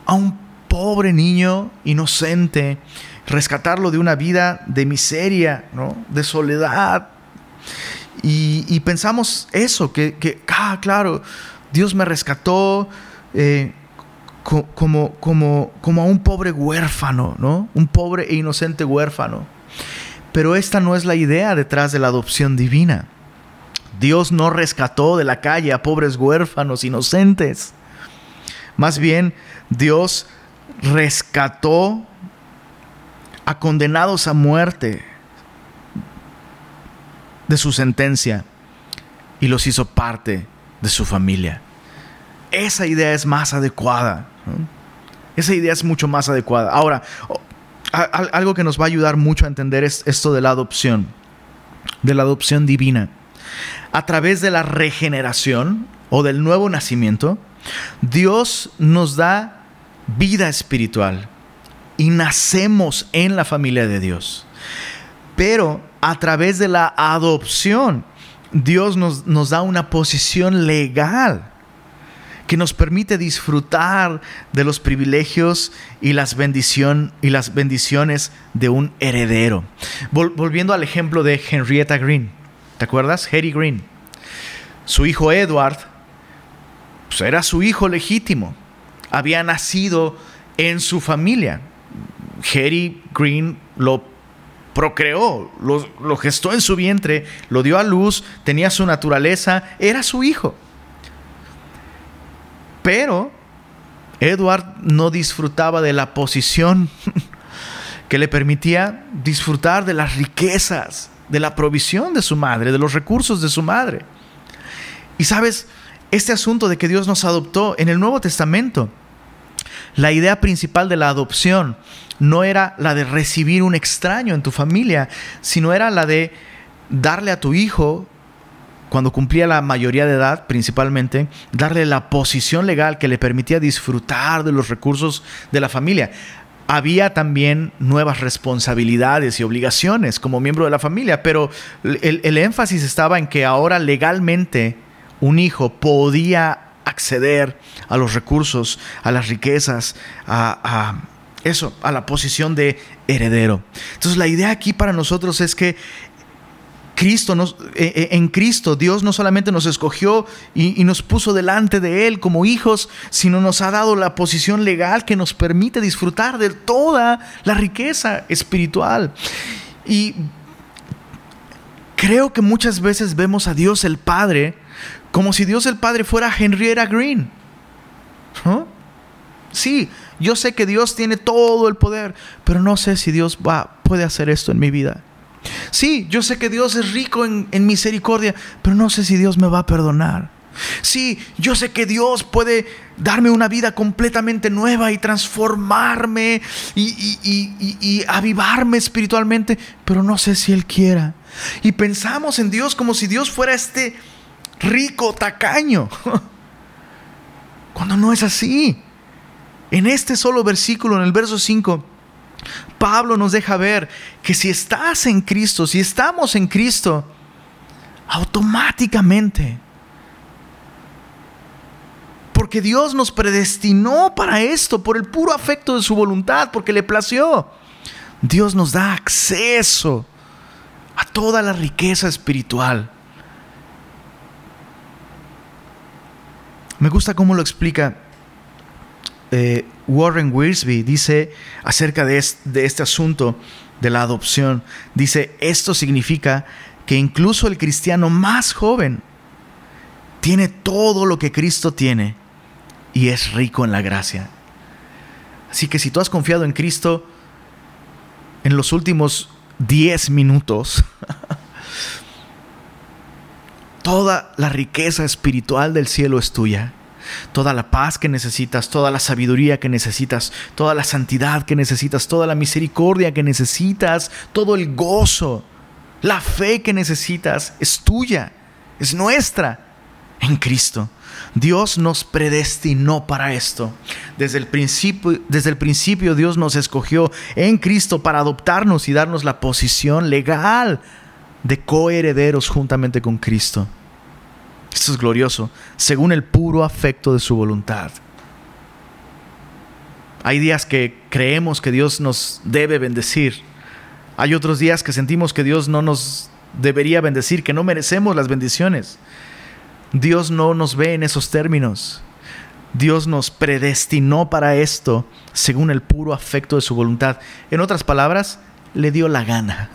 a un pobre niño inocente, rescatarlo de una vida de miseria, ¿no? de soledad. Y, pensamos eso, que, ah, claro, Dios me rescató, eh, como, como, como a un pobre huérfano, ¿no? Un pobre e inocente huérfano. Pero esta no es la idea detrás de la adopción divina. Dios no rescató de la calle a pobres huérfanos inocentes. Más bien, Dios rescató a condenados a muerte de su sentencia y los hizo parte de su familia. Esa idea es más adecuada. Esa idea es mucho más adecuada. Ahora, algo que nos va a ayudar mucho a entender es esto de la adopción, de la adopción divina. A través de la regeneración o del nuevo nacimiento, Dios nos da vida espiritual y nacemos en la familia de Dios. Pero a través de la adopción, Dios nos, nos da una posición legal que nos permite disfrutar de los privilegios y las, bendición, y las bendiciones de un heredero. volviendo al ejemplo de Henrietta Green, ¿te acuerdas? Harry Green. Su hijo Edward pues era su hijo legítimo, había nacido en su familia. Harry Green lo procreó, lo, lo, gestó en su vientre, lo dio a luz, tenía su naturaleza, era su hijo. Pero Edward no disfrutaba de la posición [laughs] que le permitía disfrutar de las riquezas, de la provisión de su madre, de los recursos de su madre. Y sabes, este asunto de que Dios nos adoptó en el Nuevo Testamento, la idea principal de la adopción no era la de recibir un extraño en tu familia, sino era la de darle a tu hijo cuando cumplía la mayoría de edad principalmente, darle la posición legal que le permitía disfrutar de los recursos de la familia. Había también nuevas responsabilidades y obligaciones como miembro de la familia, pero el, énfasis estaba en que ahora legalmente un hijo podía acceder a los recursos, a las riquezas, a, a eso, a la posición de heredero. Entonces la idea aquí para nosotros es que Cristo eh, eh, en Cristo Dios no solamente nos escogió y, nos puso delante de Él como hijos, sino nos ha dado la posición legal que nos permite disfrutar de toda la riqueza espiritual. Y creo que muchas veces vemos a Dios el Padre como si Dios el Padre fuera Henrietta Green. Sí, yo sé que Dios tiene todo el poder, pero no sé si Dios va, puede hacer esto en mi vida. Sí, yo sé que Dios es rico en, misericordia, pero no sé si Dios me va a perdonar. Sí, yo sé que Dios puede darme una vida completamente nueva y transformarme y, avivarme espiritualmente, pero no sé si Él quiera. Y pensamos en Dios como si Dios fuera este rico tacaño, [laughs] cuando no es así. En este solo versículo, en el verso 5, Pablo nos deja ver que si estás en Cristo, si estamos en Cristo, automáticamente, porque Dios nos predestinó para esto, por el puro afecto de su voluntad, porque le plació, Dios nos da acceso a toda la riqueza espiritual. Me gusta cómo lo explica eh, Warren Wiersbe dice acerca de este, asunto de la adopción, dice, esto significa que incluso el cristiano más joven tiene todo lo que Cristo tiene y es rico en la gracia. Así que si tú has confiado en Cristo en los últimos 10 minutos, [laughs] toda la riqueza espiritual del cielo es tuya toda la paz que necesitas, toda la sabiduría que necesitas, toda la santidad que necesitas, toda la misericordia que necesitas, todo el gozo, la fe que necesitas es tuya, es nuestra en Cristo. Dios nos predestinó para esto. Desde el, principio, desde el principio Dios nos escogió en Cristo para adoptarnos y darnos la posición legal de coherederos juntamente con Cristo. Esto es glorioso, según el puro afecto de su voluntad. Hay días que creemos que Dios nos debe bendecir. Hay otros días que sentimos que Dios no nos debería bendecir, que no merecemos las bendiciones. Dios no nos ve en esos términos. Dios nos predestinó para esto según el puro afecto de su voluntad. En otras palabras, le dio la gana.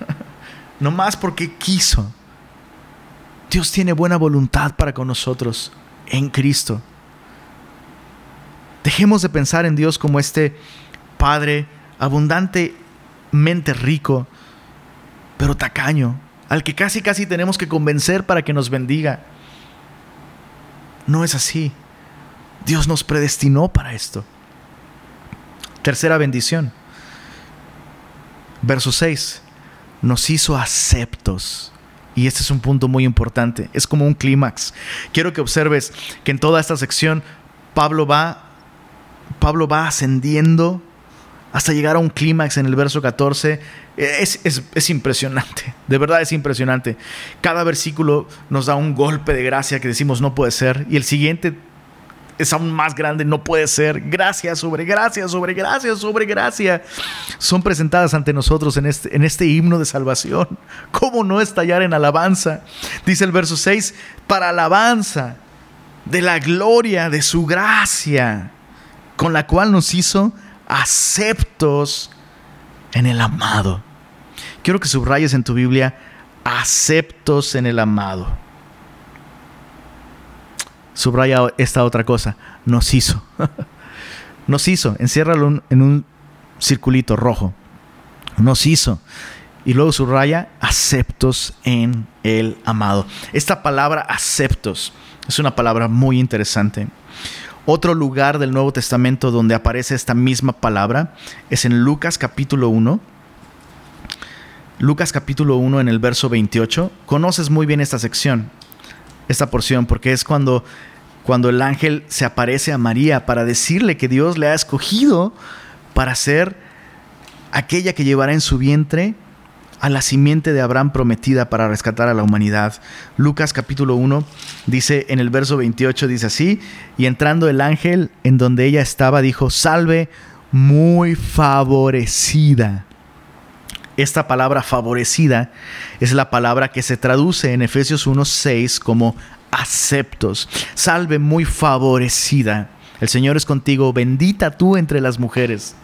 [laughs] no más porque quiso. Dios tiene buena voluntad para con nosotros en Cristo. Dejemos de pensar en Dios como este Padre abundantemente rico, pero tacaño, al que casi casi tenemos que convencer para que nos bendiga. No es así. Dios nos predestinó para esto. Tercera bendición. Verso 6. Nos hizo aceptos Y este es un punto muy importante. Es como un clímax. Quiero que observes que en toda esta sección Pablo va, Pablo va ascendiendo hasta llegar a un clímax en el verso 14. Es, es, impresionante, de verdad es impresionante. Cada versículo nos da un golpe de gracia que decimos no puede ser. Y el siguiente es aún más grande, no puede ser. Gracias sobre gracia, sobre gracia, sobre gracia. Son presentadas ante nosotros en este, en este himno de salvación. ¿Cómo no estallar en alabanza? Dice el verso 6, para alabanza de la gloria de su gracia, con la cual nos hizo aceptos en el amado. Quiero que subrayes en tu Biblia, aceptos en el amado subraya esta otra cosa, nos hizo. [laughs] nos hizo, enciérralo en un circulito rojo. Nos hizo. Y luego subraya aceptos en el amado. Esta palabra aceptos es una palabra muy interesante. Otro lugar del Nuevo Testamento donde aparece esta misma palabra es en Lucas capítulo 1. Lucas capítulo 1 en el verso 28. Conoces muy bien esta sección esta porción porque es cuando, cuando el ángel se aparece a María para decirle que Dios le ha escogido para ser aquella que llevará en su vientre a la simiente de Abraham prometida para rescatar a la humanidad. Lucas capítulo 1 dice en el verso 28 dice así, y entrando el ángel en donde ella estaba dijo, salve muy favorecida. Esta palabra favorecida es la palabra que se traduce en Efesios 1.6 como aceptos. Salve muy favorecida. El Señor es contigo, bendita tú entre las mujeres.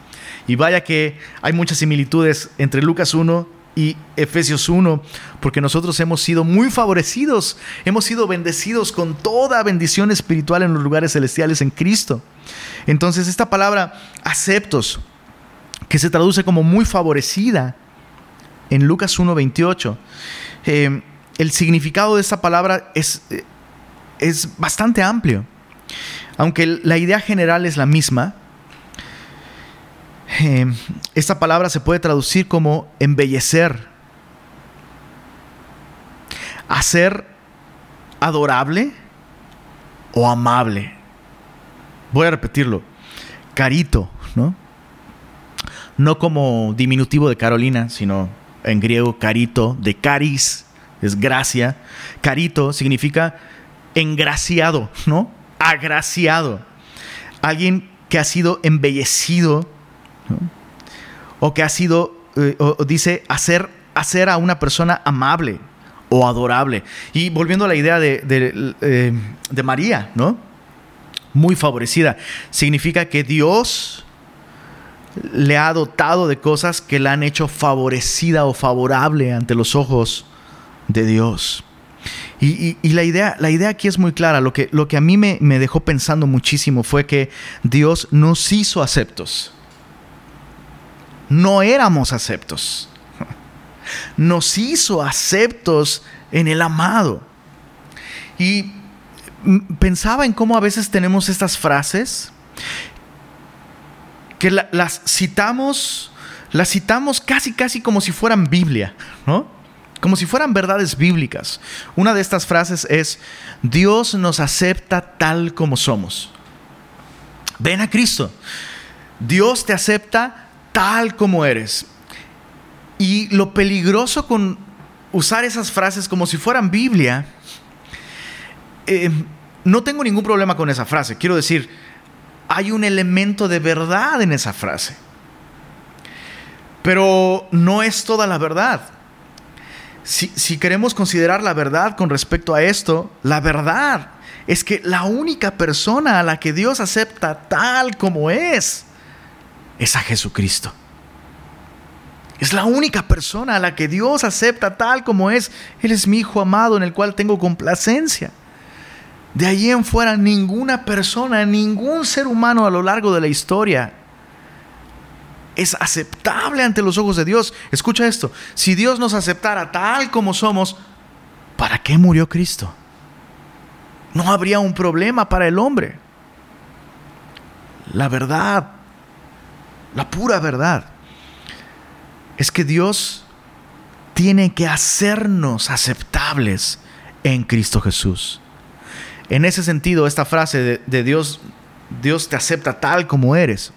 Y vaya que hay muchas similitudes entre Lucas 1 y Efesios 1, porque nosotros hemos sido muy favorecidos, hemos sido bendecidos con toda bendición espiritual en los lugares celestiales en Cristo. Entonces esta palabra aceptos, que se traduce como muy favorecida, en Lucas 1.28. Eh, el significado de esta palabra es, eh, es bastante amplio. Aunque la idea general es la misma, eh, esta palabra se puede traducir como embellecer, hacer adorable o amable. Voy a repetirlo, carito, ¿no? No como diminutivo de Carolina, sino en griego carito, de caris, es gracia. Carito significa engraciado, ¿no? Agraciado. Alguien que ha sido embellecido, o que ha sido, eh, o, dice, hacer, hacer a una persona amable o adorable. Y volviendo a la idea de, de, eh, de María, ¿no? Muy favorecida. Significa que Dios le ha dotado de cosas que la han hecho favorecida o favorable ante los ojos de Dios. Y, la, idea, la idea aquí es muy clara. Lo que, lo que a mí me, me dejó pensando muchísimo fue que Dios nos hizo aceptos. No éramos aceptos. [laughs] Nos hizo aceptos en el amado. Y pensaba en cómo a veces tenemos estas frases que las citamos, las citamos casi, casi como si fueran Biblia, ¿no? Como si fueran verdades bíblicas. Una de estas frases es, Dios nos acepta tal como somos. Ven a Cristo. Dios te acepta tal como eres. Y lo peligroso con usar esas frases como si fueran Biblia, eh, no tengo ningún problema con esa frase. Quiero decir, hay un elemento de verdad en esa frase. Pero no es toda la verdad. Si, queremos considerar la verdad con respecto a esto, la verdad es que la única persona a la que Dios acepta tal como es, es a Jesucristo. Es la única persona a la que Dios acepta tal como es. Él es mi Hijo amado en el cual tengo complacencia. De allí en fuera ninguna persona, ningún ser humano a lo largo de la historia es aceptable ante los ojos de Dios. Escucha esto, si Dios nos aceptara tal como somos, ¿para qué murió Cristo? No habría un problema para el hombre. La verdad, la pura verdad, es que Dios tiene que hacernos aceptables en Cristo Jesús. En ese sentido, esta frase de, Dios, Dios te acepta tal como eres,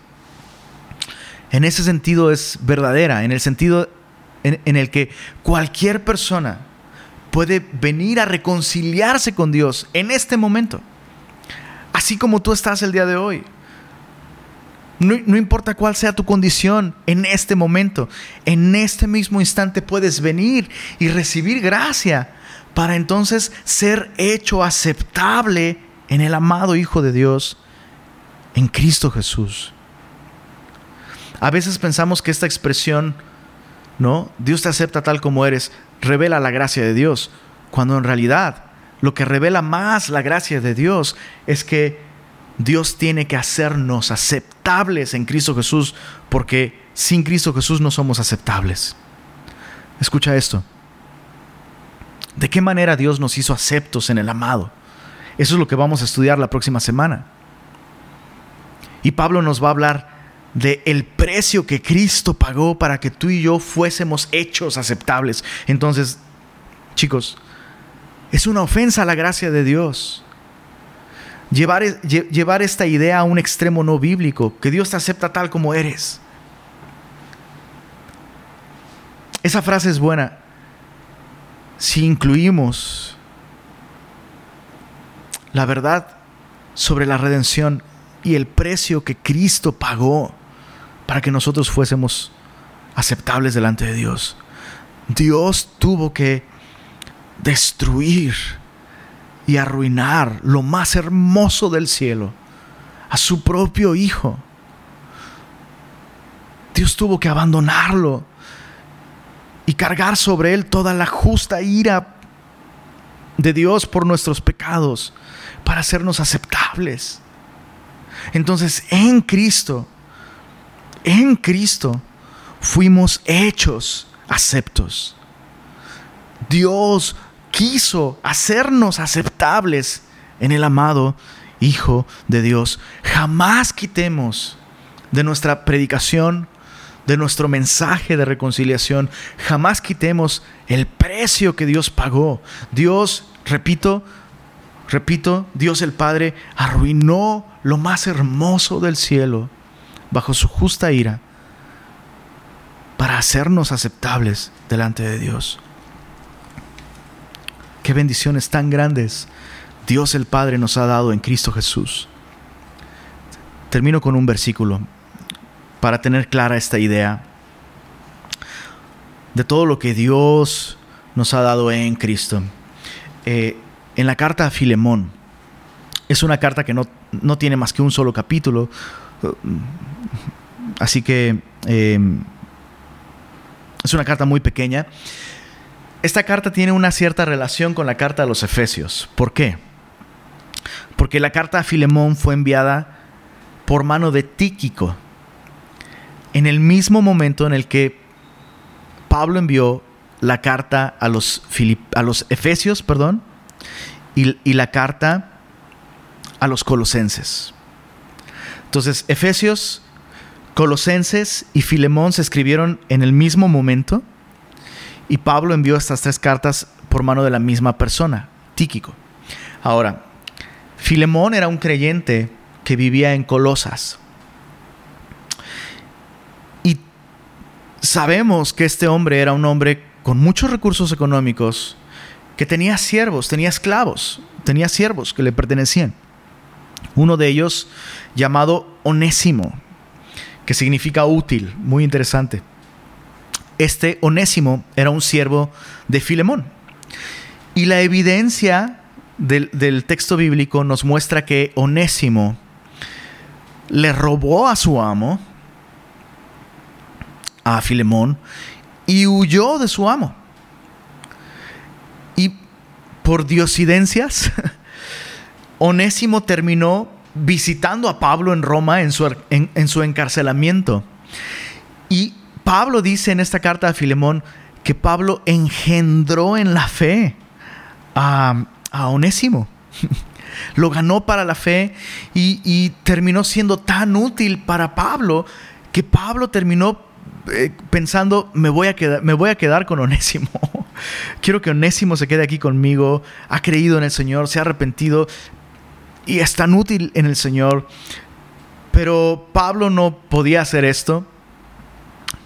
en ese sentido es verdadera, en el sentido en el que cualquier persona puede venir a reconciliarse con Dios en este momento, así como tú estás el día de hoy. No, importa cuál sea tu condición en este momento, en este mismo instante puedes venir y recibir gracia para entonces ser hecho aceptable en el amado Hijo de Dios, en Cristo Jesús. A veces pensamos que esta expresión, ¿no? Dios te acepta tal como eres, revela la gracia de Dios, cuando en realidad lo que revela más la gracia de Dios es que Dios tiene que hacernos aceptables en Cristo Jesús, porque sin Cristo Jesús no somos aceptables. Escucha esto. ¿De qué manera Dios nos hizo aceptos en el amado? Eso es lo que vamos a estudiar la próxima semana. Y Pablo nos va a hablar de el precio que Cristo pagó para que tú y yo fuésemos hechos aceptables. Entonces, chicos, es una ofensa a la gracia de Dios llevar, llevar esta idea a un extremo no bíblico, que Dios te acepta tal como eres. Esa frase es buena si incluimos la verdad sobre la redención y el precio que Cristo pagó para que nosotros fuésemos aceptables delante de Dios. Dios tuvo que destruir y arruinar lo más hermoso del cielo, a su propio Hijo. Dios tuvo que abandonarlo y cargar sobre él toda la justa ira de Dios por nuestros pecados para hacernos aceptables. Entonces, en Cristo, en Cristo, fuimos hechos aceptos. Dios quiso hacernos aceptables en el amado Hijo de Dios. Jamás quitemos de nuestra predicación, de nuestro mensaje de reconciliación, jamás quitemos el precio que Dios pagó. Dios, repito, repito, Dios el Padre arruinó lo más hermoso del cielo bajo su justa ira para hacernos aceptables delante de Dios. Qué bendiciones tan grandes Dios el Padre nos ha dado en Cristo Jesús. Termino con un versículo para tener clara esta idea de todo lo que Dios nos ha dado en Cristo. Eh, en la carta a Filemón, es una carta que no, no, tiene más que un solo capítulo, así que eh, es una carta muy pequeña, esta carta tiene una cierta relación con la carta a los Efesios. ¿Por qué? Porque la carta a Filemón fue enviada por mano de Tíquico, en el mismo momento en el que Pablo envió la carta a los, Efesios, perdón, y, y la carta a los Colosenses. Entonces, Efesios, Colosenses y Filemón se escribieron en el mismo momento y Pablo envió estas tres cartas por mano de la misma persona, Tíquico. Ahora, Filemón era un creyente que vivía en Colosas. Y sabemos que este hombre era un hombre con muchos recursos económicos, que tenía siervos, tenía esclavos, tenía siervos que le pertenecían. Uno de ellos llamado Onésimo, que significa útil, muy interesante este Onésimo era un siervo de Filemón. Y la evidencia del, texto bíblico nos muestra que Onésimo le robó a su amo, a Filemón, y huyó de su amo. Y por diosidencias, [laughs] Onésimo terminó visitando a Pablo en Roma en su, en su encarcelamiento. Y Pablo dice en esta carta a Filemón que Pablo engendró en la fe a, Onésimo. [laughs] Lo ganó para la fe y, terminó siendo tan útil para Pablo que Pablo terminó eh, pensando, me voy, a me voy a quedar con Onésimo. [laughs] Quiero que Onésimo se quede aquí conmigo, ha creído en el Señor, se ha arrepentido y es tan útil en el Señor. Pero Pablo no podía hacer esto,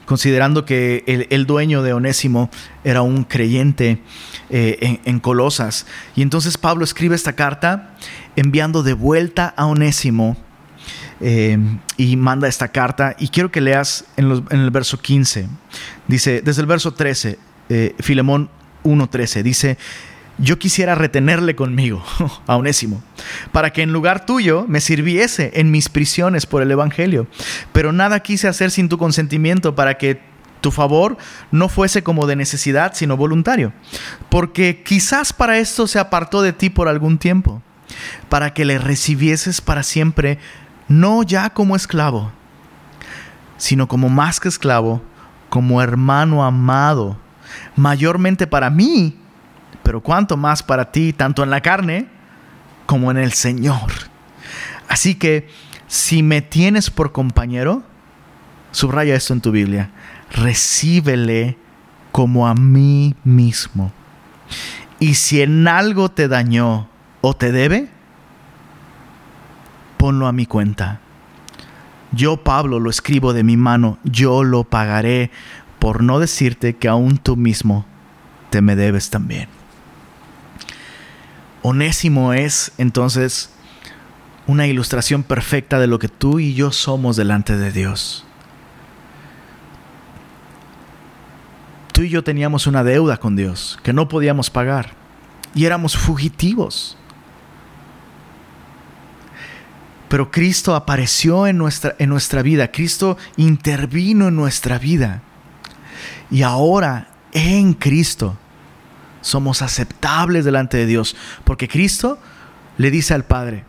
considerando que el, dueño de Onésimo era un creyente eh, en, Colosas. Y entonces Pablo escribe esta carta enviando de vuelta a Onésimo eh, y manda esta carta. Y quiero que leas en, el verso 15. Dice, desde el verso 13, eh, Filemón 1.13, dice, yo quisiera retenerle conmigo, [laughs] a Onésimo, para que en lugar tuyo me sirviese en mis prisiones por el Evangelio. Pero nada quise hacer sin tu consentimiento para que tu favor no fuese como de necesidad, sino voluntario. Porque quizás para esto se apartó de ti por algún tiempo, para que le recibieses para siempre, no ya como esclavo, sino como más que esclavo, como hermano amado, mayormente para mí pero cuánto más para ti, tanto en la carne como en el Señor. Así que si me tienes por compañero, subraya esto en tu Biblia, recíbele como a mí mismo. Y si en algo te dañó o te debe, ponlo a mi cuenta. Yo, Pablo, lo escribo de mi mano, yo lo pagaré, por no decirte que aún tú mismo te me debes también. Onésimo es entonces una ilustración perfecta de lo que tú y yo somos delante de Dios. Tú y yo teníamos una deuda con Dios que no podíamos pagar y éramos fugitivos. Pero Cristo apareció en nuestra, en nuestra vida, Cristo intervino en nuestra vida. Y ahora en Cristo somos aceptables delante de Dios, porque Cristo le dice al Padre,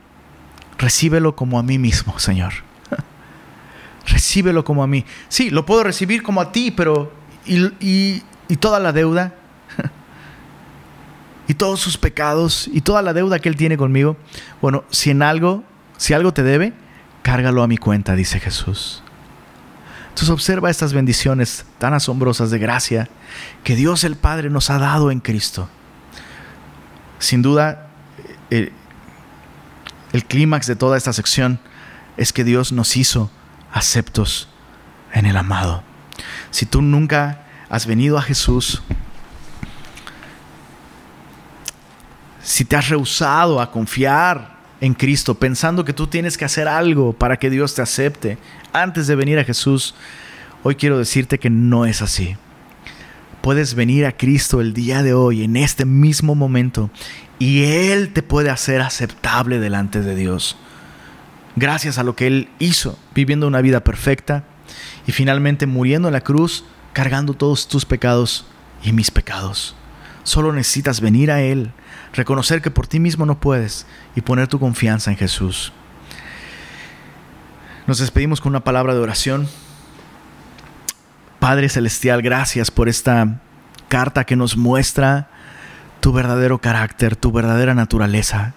recíbelo como a mí mismo, Señor. [laughs] recíbelo como a mí. Sí, lo puedo recibir como a ti, pero y, y toda la deuda, [laughs] y todos sus pecados, y toda la deuda que Él tiene conmigo, bueno, si en algo, si algo te debe, cárgalo a mi cuenta, dice Jesús. Entonces observa estas bendiciones tan asombrosas de gracia que Dios el Padre nos ha dado en Cristo. Sin duda, el, el clímax de toda esta sección es que Dios nos hizo aceptos en el amado. Si tú nunca has venido a Jesús, si te has rehusado a confiar en Cristo, pensando que tú tienes que hacer algo para que Dios te acepte antes de venir a Jesús, hoy quiero decirte que no es así. Puedes venir a Cristo el día de hoy, en este mismo momento, y Él te puede hacer aceptable delante de Dios. Gracias a lo que Él hizo, viviendo una vida perfecta y finalmente muriendo en la cruz, cargando todos tus pecados y mis pecados. Solo necesitas venir a Él, reconocer que por ti mismo no puedes y poner tu confianza en Jesús. Nos despedimos con una palabra de oración. Padre Celestial, gracias por esta carta que nos muestra tu verdadero carácter, tu verdadera naturaleza.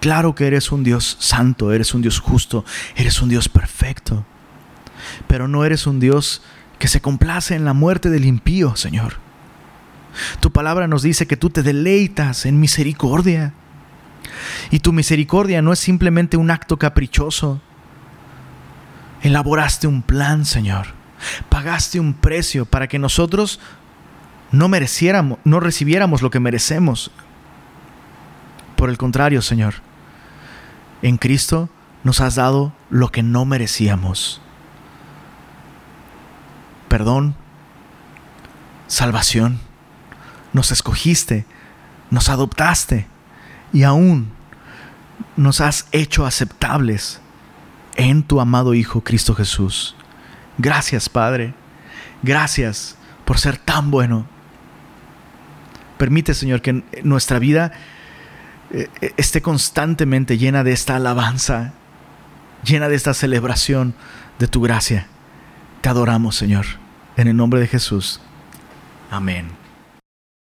Claro que eres un Dios santo, eres un Dios justo, eres un Dios perfecto, pero no eres un Dios que se complace en la muerte del impío, Señor. Tu palabra nos dice que tú te deleitas en misericordia. Y tu misericordia no es simplemente un acto caprichoso. Elaboraste un plan, Señor. Pagaste un precio para que nosotros no mereciéramos, no recibiéramos lo que merecemos. Por el contrario, Señor, en Cristo nos has dado lo que no merecíamos. Perdón, salvación nos escogiste, nos adoptaste y aún nos has hecho aceptables en tu amado Hijo Cristo Jesús. Gracias Padre, gracias por ser tan bueno. Permite Señor que nuestra vida eh, esté constantemente llena de esta alabanza, llena de esta celebración de tu gracia. Te adoramos Señor, en el nombre de Jesús. Amén.